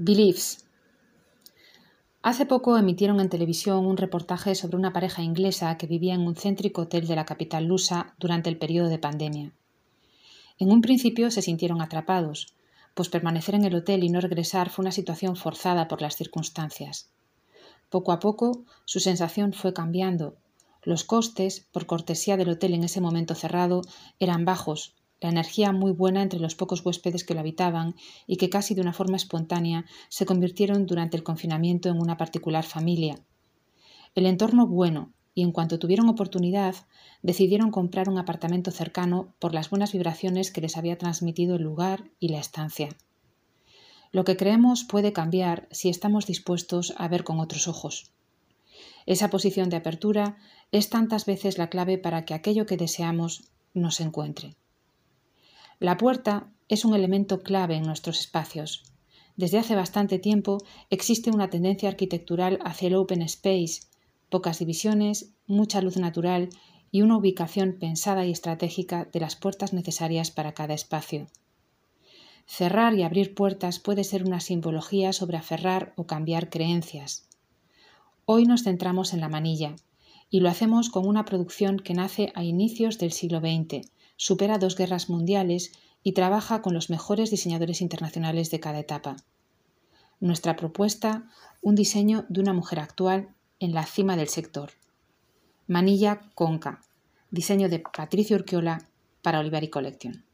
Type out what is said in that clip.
Beliefs. Hace poco emitieron en televisión un reportaje sobre una pareja inglesa que vivía en un céntrico hotel de la capital lusa durante el periodo de pandemia. En un principio se sintieron atrapados, pues permanecer en el hotel y no regresar fue una situación forzada por las circunstancias. Poco a poco su sensación fue cambiando. Los costes, por cortesía del hotel en ese momento cerrado, eran bajos la energía muy buena entre los pocos huéspedes que lo habitaban y que casi de una forma espontánea se convirtieron durante el confinamiento en una particular familia. El entorno bueno, y en cuanto tuvieron oportunidad, decidieron comprar un apartamento cercano por las buenas vibraciones que les había transmitido el lugar y la estancia. Lo que creemos puede cambiar si estamos dispuestos a ver con otros ojos. Esa posición de apertura es tantas veces la clave para que aquello que deseamos nos encuentre. La puerta es un elemento clave en nuestros espacios. Desde hace bastante tiempo existe una tendencia arquitectural hacia el open space, pocas divisiones, mucha luz natural y una ubicación pensada y estratégica de las puertas necesarias para cada espacio. Cerrar y abrir puertas puede ser una simbología sobre aferrar o cambiar creencias. Hoy nos centramos en la manilla, y lo hacemos con una producción que nace a inicios del siglo XX, supera dos guerras mundiales y trabaja con los mejores diseñadores internacionales de cada etapa. Nuestra propuesta, un diseño de una mujer actual en la cima del sector. Manilla Conca, diseño de Patricio Urquiola para Olivari Collection.